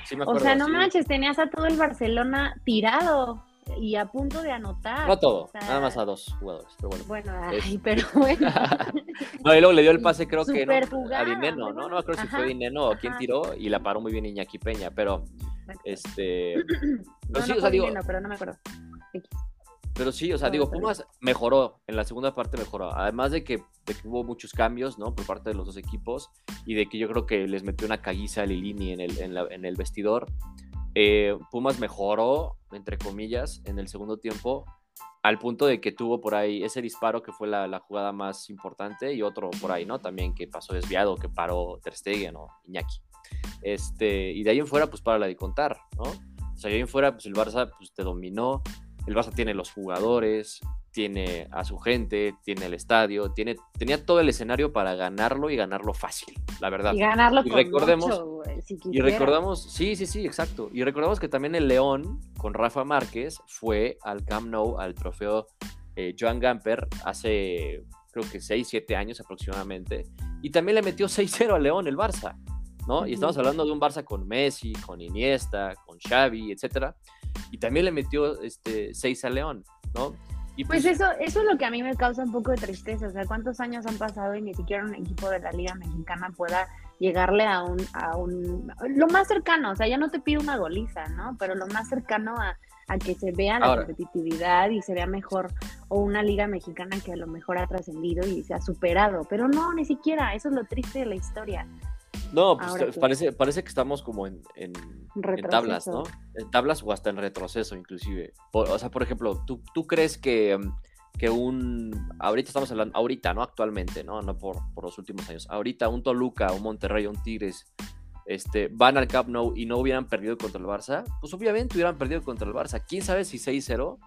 Sí me O acuerdo, sea, no sí. manches, tenías a todo el Barcelona tirado y a punto de anotar. No a todo, O sea, nada más a dos jugadores, pero bueno. Bueno, Es- ay, pero bueno. No, y luego le dio el pase, creo que ¿no? Jugada, a Dineno, ¿no? No me acuerdo si fue Dineno o quién ajá. tiró y la paró muy bien Iñaki Peña, pero este. no, sí, no o sea, digo- Dineno, pero no me acuerdo. Pero sí, o sea, digo, Pumas mejoró, en la segunda parte mejoró. Además de que, de que hubo muchos cambios, ¿no? Por parte de los dos equipos y de que yo creo que les metió una caguiza a Lilini en el, en la- en el vestidor. Eh, Pumas mejoró, entre comillas, en el segundo tiempo, al punto de que tuvo por ahí ese disparo que fue la, la jugada más importante y otro por ahí, ¿no? También que pasó desviado, que paró Ter Stegen o Iñaki. Este, y de ahí en fuera, pues para la de contar, ¿no? O sea, de ahí en fuera, pues el Barça pues, te dominó, el Barça tiene los jugadores, tiene a su gente, tiene el estadio, tiene, tenía todo el escenario para ganarlo y ganarlo fácil, la verdad. Y ganarlo Y con recordemos- mucho, si Y recordamos, sí, sí, sí, exacto. Y recordamos que también el León con Rafa Márquez fue al Camp Nou, al trofeo eh, Joan Gamper, hace creo que 6, 7 años aproximadamente. Y también le metió 6-0 al León el Barça, ¿no? Y estamos hablando de un Barça con Messi, con Iniesta, con Xavi, etcétera. Y también le metió este, 6 al León, ¿no? Y Pues eso, eso es lo que a mí me causa un poco de tristeza. O sea, ¿cuántos años han pasado y ni siquiera un equipo de la Liga Mexicana pueda llegarle a un, a un, lo más cercano? O sea, ya no te pido una goliza, ¿no? Pero lo más cercano a, a que se vea la Ahora. competitividad y se vea mejor, o una Liga Mexicana que a lo mejor ha trascendido y se ha superado. Pero no, ni siquiera. Eso es lo triste de la historia. No, pues Ahora parece, parece que estamos como en, en, en tablas, ¿no? En tablas o hasta en retroceso, inclusive. Por- o sea, por ejemplo, ¿tú, tú crees que, mm, que un. Ahorita estamos hablando, ahorita, ¿no? Actualmente, ¿no? No por, por los últimos años. Ahorita un Toluca, un Monterrey, un Tigres, este, van al Camp Nou y no hubieran perdido contra el Barça, pues obviamente hubieran perdido contra el Barça. ¿Quién sabe si 6-0?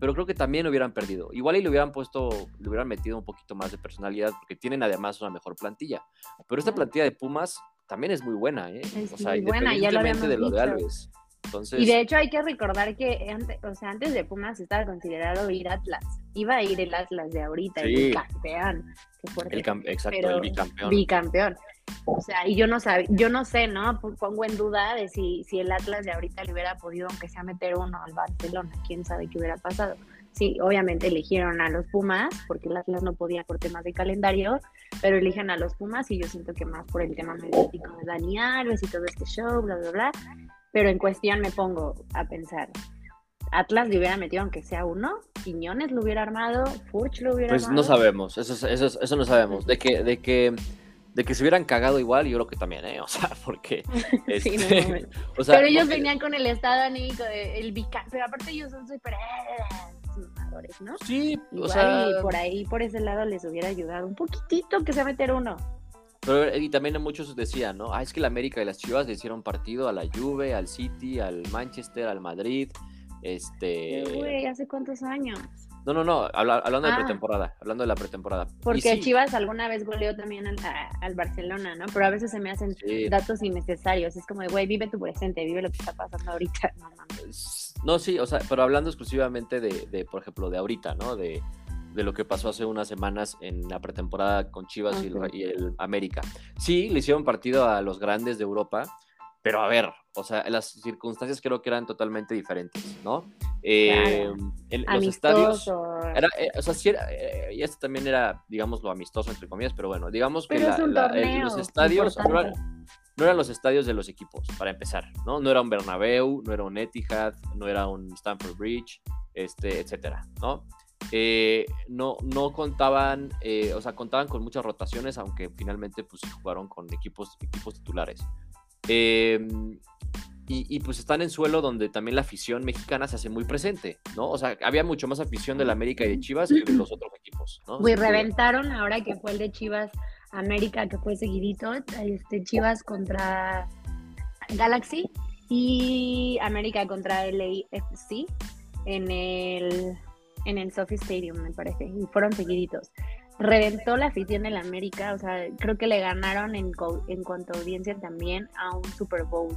Pero creo que también hubieran perdido. Igual y le hubieran puesto, le hubieran metido un poquito más de personalidad porque tienen además una mejor plantilla. Pero esta plantilla de Pumas también es muy buena, ¿eh? Es o sea, muy buena, ya lo de lo de Alves. Entonces, Y de hecho hay que recordar que antes, o sea, antes de Pumas estaba considerado ir Atlas. Iba a ir el Atlas de ahorita, Sí. el campeón. Qué fuerte. el cam- exacto, pero el bicampeón. Bicampeón. O sea, y yo no sab- yo no sé, ¿no? Pongo en duda de si, si el Atlas de ahorita le hubiera podido, aunque sea meter uno al Barcelona, quién sabe qué hubiera pasado. Sí, obviamente eligieron a los Pumas, porque el Atlas no podía por temas de calendario, pero eligen a los Pumas y yo siento que más por el tema mediático de Dani Alves y todo este show, bla, bla, bla. Pero en cuestión me pongo a pensar, Atlas le hubiera metido aunque sea uno, Quiñones lo hubiera armado, Furch lo hubiera pues armado. no sabemos, eso, eso, eso no sabemos. De que, de que de que se hubieran cagado igual, yo creo que también, ¿eh? O sea, porque. Sí, no, este, mames. o sea, pero ellos no venían con el estado anímico de el bica, pero aparte ellos son súper eh, mamadores, ¿no? Sí, o Igual sea. y por ahí, por ese lado, les hubiera ayudado un poquitito que sea meter uno. Pero, y también muchos decían, ¿no? Ah, es que la América y las Chivas le hicieron partido a la Juve, al City, al Manchester, al Madrid. Este. Güey, ¿hace cuántos años? No, no, no, habla- hablando de Ah. pretemporada, hablando de la pretemporada. Porque sí, Chivas alguna vez goleó también al, a- al Barcelona, ¿no? Pero a veces se me hacen Sí. datos innecesarios. Es como de, güey, vive tu presente, vive lo que está pasando ahorita. No mames. No, sí, o sea, pero hablando exclusivamente de, de, por ejemplo, de ahorita, ¿no? De, de lo que pasó hace unas semanas en la pretemporada con Chivas y el- y, el, América. Sí, le hicieron partido a los grandes de Europa, pero a ver, o sea, las circunstancias creo que eran totalmente diferentes, ¿no? Eh, en los estadios... Era, eh, o sea, sí era, eh, y esto también era, digamos, lo amistoso, entre comillas, pero bueno, digamos que la- un la- el- torneo los estadios no eran, no eran los estadios de los equipos, para empezar, ¿no? No era un Bernabéu, no era un Etihad, no era un Stamford Bridge, este, etcétera, ¿no? Eh, no, no contaban, eh, o sea, contaban con muchas rotaciones, aunque finalmente pues jugaron con equipos, equipos titulares. Eh, y, y, pues están en suelo donde también la afición mexicana se hace muy presente, ¿no? O sea, había mucho más afición de la América y de Chivas que de los otros equipos, ¿no? Güey, reventaron ahora que fue el de Chivas América, que fue seguidito, este Chivas contra Galaxy y América contra LAFC en el en el Sophie Stadium, me parece, y fueron seguiditos. Reventó la afición del América, o sea, creo que le ganaron en, en cuanto a audiencia también a un Super Bowl,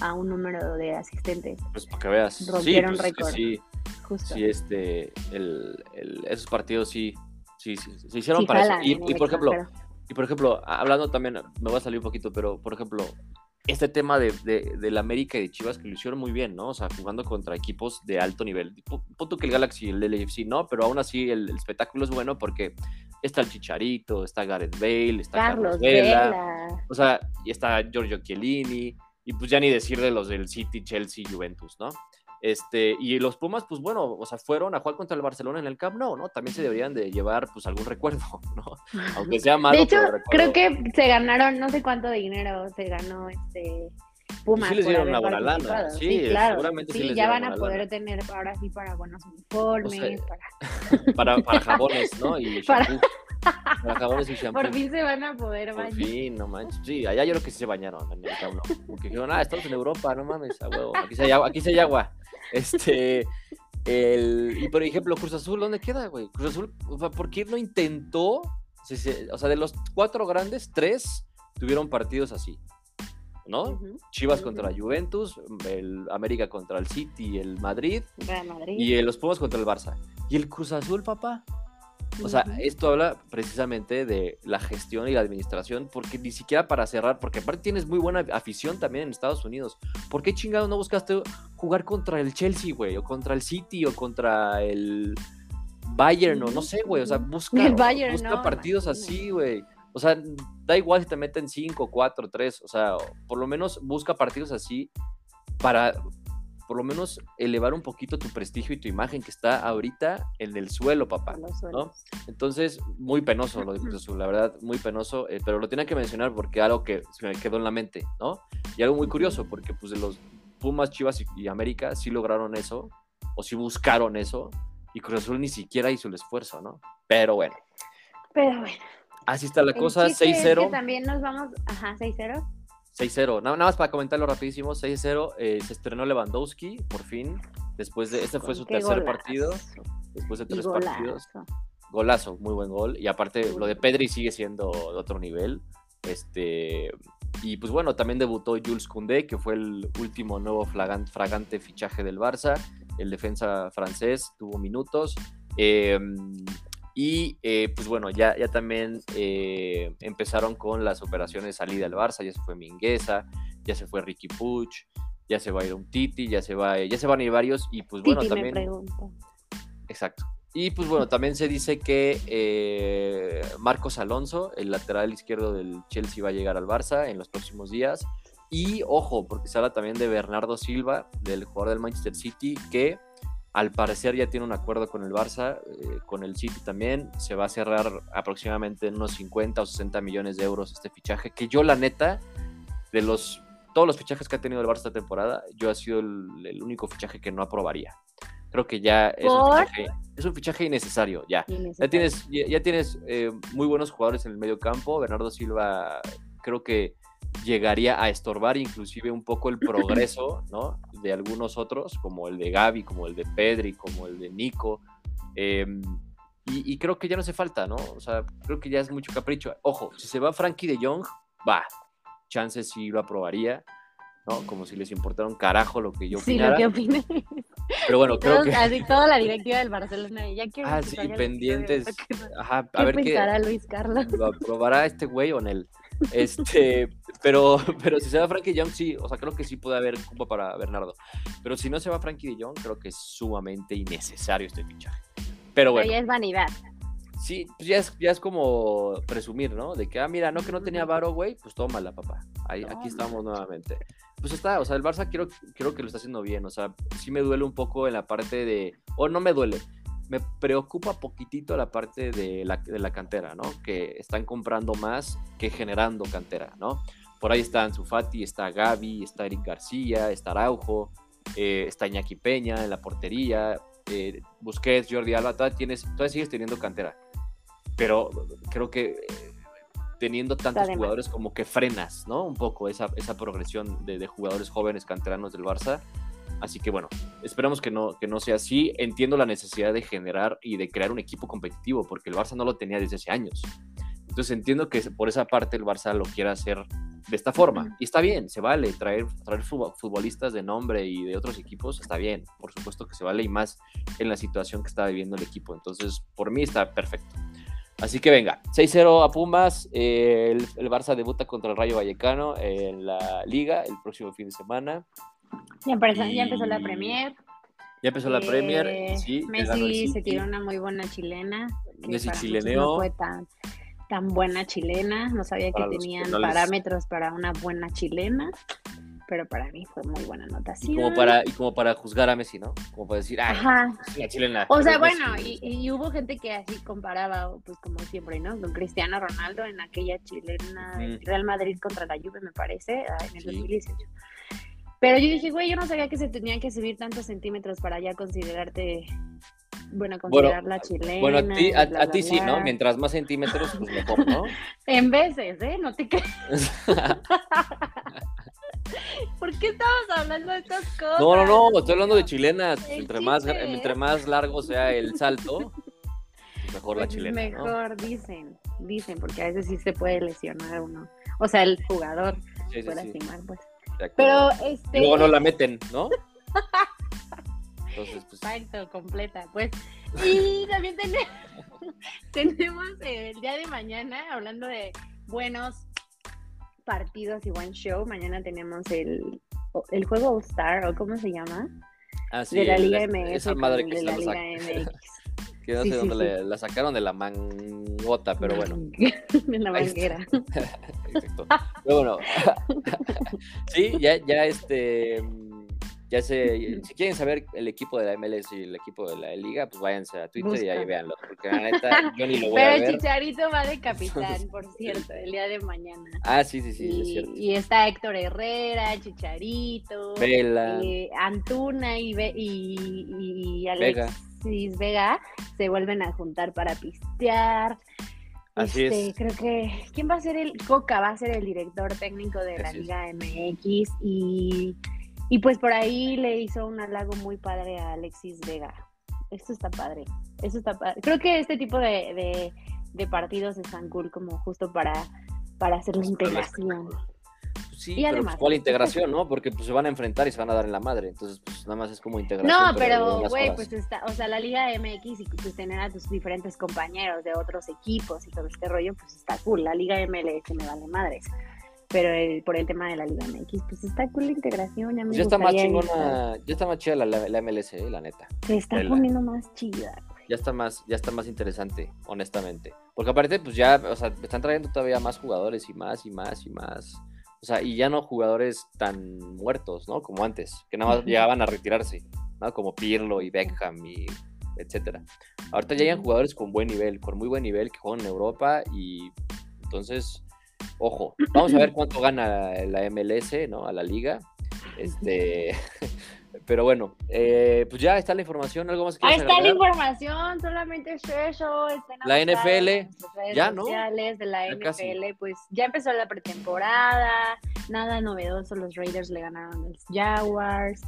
a un número de asistentes, Pues para que veas. Rompieron sí, pues, récord. sí, justo. sí, este, el, el- esos partidos sí, sí, sí, se hicieron Sí para eso. Y, en por ejemplo, y por ejemplo, hablando también, me voy a salir un poquito, pero por ejemplo, este tema de, de, del América y de Chivas que lo hicieron muy bien, ¿no? O sea, jugando contra equipos de alto nivel. Pu- Punto que el Galaxy y el LAFC no, pero aún así el, el espectáculo es bueno porque está el Chicharito, está Gareth Bale, está Carlos, Carlos Vela, Vela. o sea, y está Giorgio Chiellini, y pues ya ni decir de los del City, Chelsea, Juventus, ¿no? Este, y los Pumas, pues bueno, o sea, fueron a jugar contra el Barcelona en el Camp Nou, ¿no? También se deberían de llevar, pues, algún recuerdo, ¿no? Aunque sea malo, de hecho, creo que se ganaron no sé cuánto dinero se ganó este Pumas. Sí les por dieron una buena lana, participado. sí, claro. seguramente sí Sí, ya van a poder lana. tener ahora sí para buenos uniformes, O sea, para... Para, para jabones, ¿no? Y Para- shampoo. Para jabones y shampoo. por fin se van a poder Por bañar. fin, no manches. Sí, allá yo creo que sí se bañaron en el. Porque dijeron, ah, estamos en Europa, no mames, a huevo. Aquí sí hay agua, aquí sí hay agua. Este, el, y por ejemplo, Cruz Azul, ¿dónde queda, güey? Cruz Azul, ¿por qué no intentó? Se- o sea, de los cuatro grandes, tres tuvieron partidos así, ¿no? Chivas contra Juventus, el América contra el City, el Madrid, Real Madrid. y los Pumas contra el Barça. ¿Y el Cruz Azul, papá? O sea, esto habla precisamente de la gestión y la administración, porque ni siquiera para cerrar, porque aparte tienes muy buena afición también en Estados Unidos. ¿Por qué chingado no buscaste jugar contra el Chelsea, güey? O contra el City, o contra el Bayern, o no sé, güey. O sea, busca, El Bayern, busca no, partidos así, güey. O sea, da igual si te meten 5, 4, 3. O sea, por lo menos busca partidos así para, por lo menos, elevar un poquito tu prestigio y tu imagen que está ahorita en el suelo, papá. Entonces, muy penoso lo de Cruz Azul, la verdad, muy penoso, eh, pero lo tenía que mencionar porque algo que se me quedó en la mente, ¿no? Y algo muy curioso, porque pues de los Pumas, Chivas y, y América sí lograron eso, o sí buscaron eso, y Cruz Azul ni siquiera hizo el esfuerzo, ¿no? Pero bueno, Pero bueno. Así está la el cosa, chiste es 6-0. que también nos vamos... Ajá, 6-0. 6-0. Nada, nada más para comentarlo rapidísimo, 6-0. eh, se estrenó Lewandowski, por fin. Después de, este fue su tercer golazo. partido. Después de tres partidos. golazo. Golazo, muy buen gol. Y aparte, lo de. Pedri sigue siendo de otro nivel. Este. Y pues bueno, también debutó Jules Koundé, que fue el último nuevo fragante fichaje del Barça. El defensa francés tuvo minutos. Eh, y eh, pues bueno, ya, ya también eh, empezaron con las operaciones de salida del Barça. Ya se fue Mingueza, ya se fue Ricky Puch, ya se va a ir un Titi, ya se va, ya se van a ir varios. Y pues bueno, Titi me también. pregunta. Exacto. Y pues bueno, también se dice que eh, Marcos Alonso, el lateral izquierdo del Chelsea, va a llegar al Barça en los próximos días. Y ojo, porque se habla también de Bernardo Silva, del jugador del Manchester City, que al parecer ya tiene un acuerdo con el Barça, eh, con el City también. Se va a cerrar aproximadamente en unos 50 o 60 millones de euros este fichaje, que yo la neta, de los todos los fichajes que ha tenido el Barça esta temporada, yo ha sido el, único fichaje que no aprobaría. Creo que ya es un, fichaje, innecesario, ya. Ya tienes, ya, tienes eh, muy buenos jugadores en el medio campo. Bernardo Silva creo que llegaría a estorbar inclusive un poco el progreso, ¿no? De algunos otros, como el de Gaby, como el de Pedri, como el de Nico. Em, y, y, creo que ya no hace falta, ¿no? O sea, creo que ya es mucho capricho. Ojo, si se va Frankie de Jong, va, chances sí lo aprobaría, ¿no? Como si les importara un carajo lo que yo opinara. Sí, lo que opine. Pero bueno, creo que... Así toda la directiva del Barcelona, ya quiero Ah, sí, pendientes. Ajá, a ver qué... Luis Carlos? ¿Lo aprobará este güey o en él? Este, pero, pero si se va Frankie de Jong, sí, o sea, creo que sí puede haber culpa para Bernardo. Pero si no se va Frankie de Jong, creo que es sumamente innecesario este fichaje. Pero bueno. Pero ya es vanidad. Sí, pues ya es, ya es como presumir, ¿no? De que, ah, mira, no que no tenía varo, güey, pues tómala, papá. Ahí, aquí estamos nuevamente. Pues está, o sea, el Barça quiero, creo que lo está haciendo bien, o sea, sí me duele un poco en la parte de, o no me duele, me preocupa poquitito la parte de la, de la cantera, ¿no? Que están comprando más que generando cantera, ¿no? Por ahí está Ansu Fati, está Gaby, está Eric García, está Araujo, eh, está Iñaki Peña en la portería, eh, Busquets, Jordi Alba, todavía, tienes, todavía sigues teniendo cantera pero creo que eh, teniendo tantos jugadores como que frenas, ¿no? Un poco esa, esa progresión de, jugadores jóvenes canteranos del Barça. Así que bueno, esperamos que no, que no sea así. Entiendo la necesidad de generar y de crear un equipo competitivo, porque el Barça no lo tenía desde hace años. Entonces entiendo que por esa parte el Barça lo quiera hacer de esta forma. Y está bien, se vale traer, traer futbolistas de nombre y de otros equipos, está bien. Por supuesto que se vale y más en la situación que está viviendo el equipo. Entonces, por mí está perfecto. Así que venga, 6-0 a Pumas. Eh, el, Barça debuta contra el Rayo Vallecano en la Liga el próximo fin de semana. Ya empezó, ya empezó la Premier. Ya empezó la Premier. Eh, sí, Messi se tiró una muy buena chilena. Messi chileneó. No fue tan, tan buena chilena. No sabía que tenían parámetros para una buena chilena pero para mí fue muy buena anotación. Y como para, y como para juzgar a Messi, ¿no? Como para decir, ay, Ajá. la chilena. O sea, bueno, y, hubo gente que así comparaba, pues como siempre, ¿no? Con Cristiano Ronaldo en aquella chilena Real Madrid contra la Juve, me parece, ah, en el 2018. Pero yo dije, güey, yo no sabía que se tenían que subir tantos centímetros para ya considerarte bueno, considerar la chilena. Bueno, a ti, a, ti sí, ¿no? Mientras más centímetros, pues mejor, ¿no? en veces, ¿eh? No te crees. ¿Por qué estamos hablando de estas cosas? No, no, no, estoy hablando de chilenas. Entre más, entre más largo sea el salto, pues mejor la pues chilena. Mejor, dicen, dicen, porque a veces sí se puede lesionar uno. O sea, el jugador puede lastimar, pues. Pero este. luego no la meten, ¿no? Entonces, pues. Exacto, completa, pues. Y también tenemos, tenemos el día de mañana, hablando de buenos partidos y buen show. Mañana tenemos el, el juego All Star, o cómo se llama, ah, de la Liga MX. Esa madre que de la Liga MX. que no sé dónde la sacaron de la mangota, pero bueno. de la manguera. Exacto. Pero bueno, sí, ya, ya este ya sé, si quieren saber el equipo de la MLS y el equipo de la Liga, pues váyanse a Twitter y ahí véanlo. Porque la neta, yo ni lo voy Pero a ver. Pero Chicharito va de capitán, por cierto, el día de mañana. Ah, sí, sí, sí, y, es cierto. Y está Héctor Herrera, Chicharito, Vela. Eh, Antuna y, y, y Alexis Vega. Se vuelven a juntar para pistear. Así este, es. Creo que. ¿Quién va a ser el. Coca va a ser el director técnico de la Liga MX y y pues por ahí le hizo un halago muy padre a Alexis Vega. Esto está padre. Eso está padre. Creo que este tipo de, partidos están cool como justo para, para hacer la integración. Sí, y pero pues, ¿cuál integración, no? Porque pues se van a enfrentar y se van a dar en la madre. Entonces, pues nada más es como integración. No, pero, güey, pues está, o sea, la Liga MX y pues tener a tus diferentes compañeros de otros equipos y todo este rollo, pues está cool. La Liga MLS me vale madres. pero el- por el tema de la Liga MX, pues está cool la integración. Ya, me Pues ya está más chingona, ya está más chida la, la, la MLS, eh, la neta. Se está poniendo más chida. Ya está más, ya está más interesante, honestamente. Porque aparte, pues ya, o sea, están trayendo todavía más jugadores y más y más y más. O sea, y ya no jugadores tan muertos, ¿no? Como antes, que nada más llegaban a retirarse, ¿no? Como Pirlo y Beckham y etcétera. Ahorita ya llegan jugadores con buen nivel, con muy buen nivel, que juegan en Europa y entonces, ojo, vamos a ver cuánto gana la MLS, ¿no? A la liga. Este, pero bueno, eh, pues ya está la información, algo más que Ahí está la agregar? información, solamente es eso. La NFL, ya, ¿no? de la Ya casi. NFL, pues ya empezó la pretemporada, nada novedoso, los Raiders le ganaron a los Jaguars.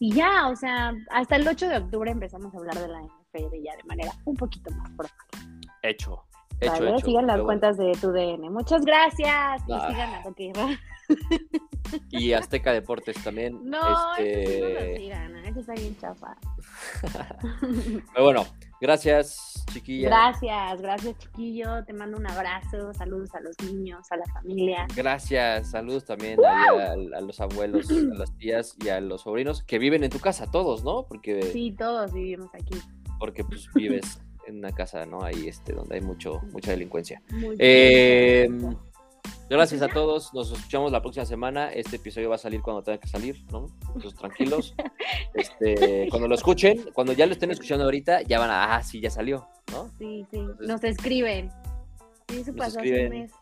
Y ya, o sea, hasta el 8 de octubre empezamos a hablar de la NFL ya de manera un poquito más formal. Hecho, hecho, ¿vale? hecho. Sigan las bueno. cuentas de tu DN. Muchas gracias. Y Ah. sigan a. Y Azteca Deportes también. No, ese sí no este, ¿eh? ese está bien chafa. Pero bueno, gracias, chiquilla. Gracias, gracias chiquillo, te mando un abrazo, saludos a los niños, a la familia. Gracias, saludos también ahí a, a los abuelos, a las tías y a los sobrinos que viven en tu casa, todos, ¿no? Porque, Sí, todos vivimos aquí. porque pues vives en una casa, ¿no? Ahí este, donde hay mucho, mucha delincuencia. Muy Eh, bien. Gracias a todos, nos escuchamos la próxima semana. Este episodio va a salir cuando tenga que salir, ¿no? Entonces tranquilos. Este, cuando lo escuchen, cuando ya lo estén escuchando ahorita, ya van a, ah, sí, ya salió, ¿no? Sí, sí, nos escriben. Sí, eso Nos pasó hace un mes.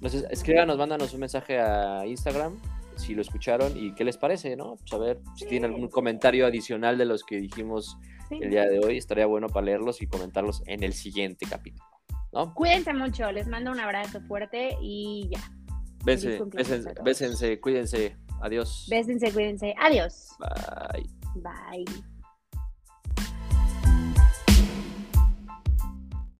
Nos es- escríbanos, mándanos un mensaje a Instagram si lo escucharon y qué les parece, ¿no? Pues a ver si tienen algún comentario adicional de los que dijimos Sí. el día de hoy. Estaría bueno para leerlos y comentarlos en el siguiente capítulo, ¿no? Cuídense mucho, les mando un abrazo fuerte y ya. Bésense, todos. bésense, cuídense. Adiós. Bésense, cuídense. Adiós. Bye. Bye.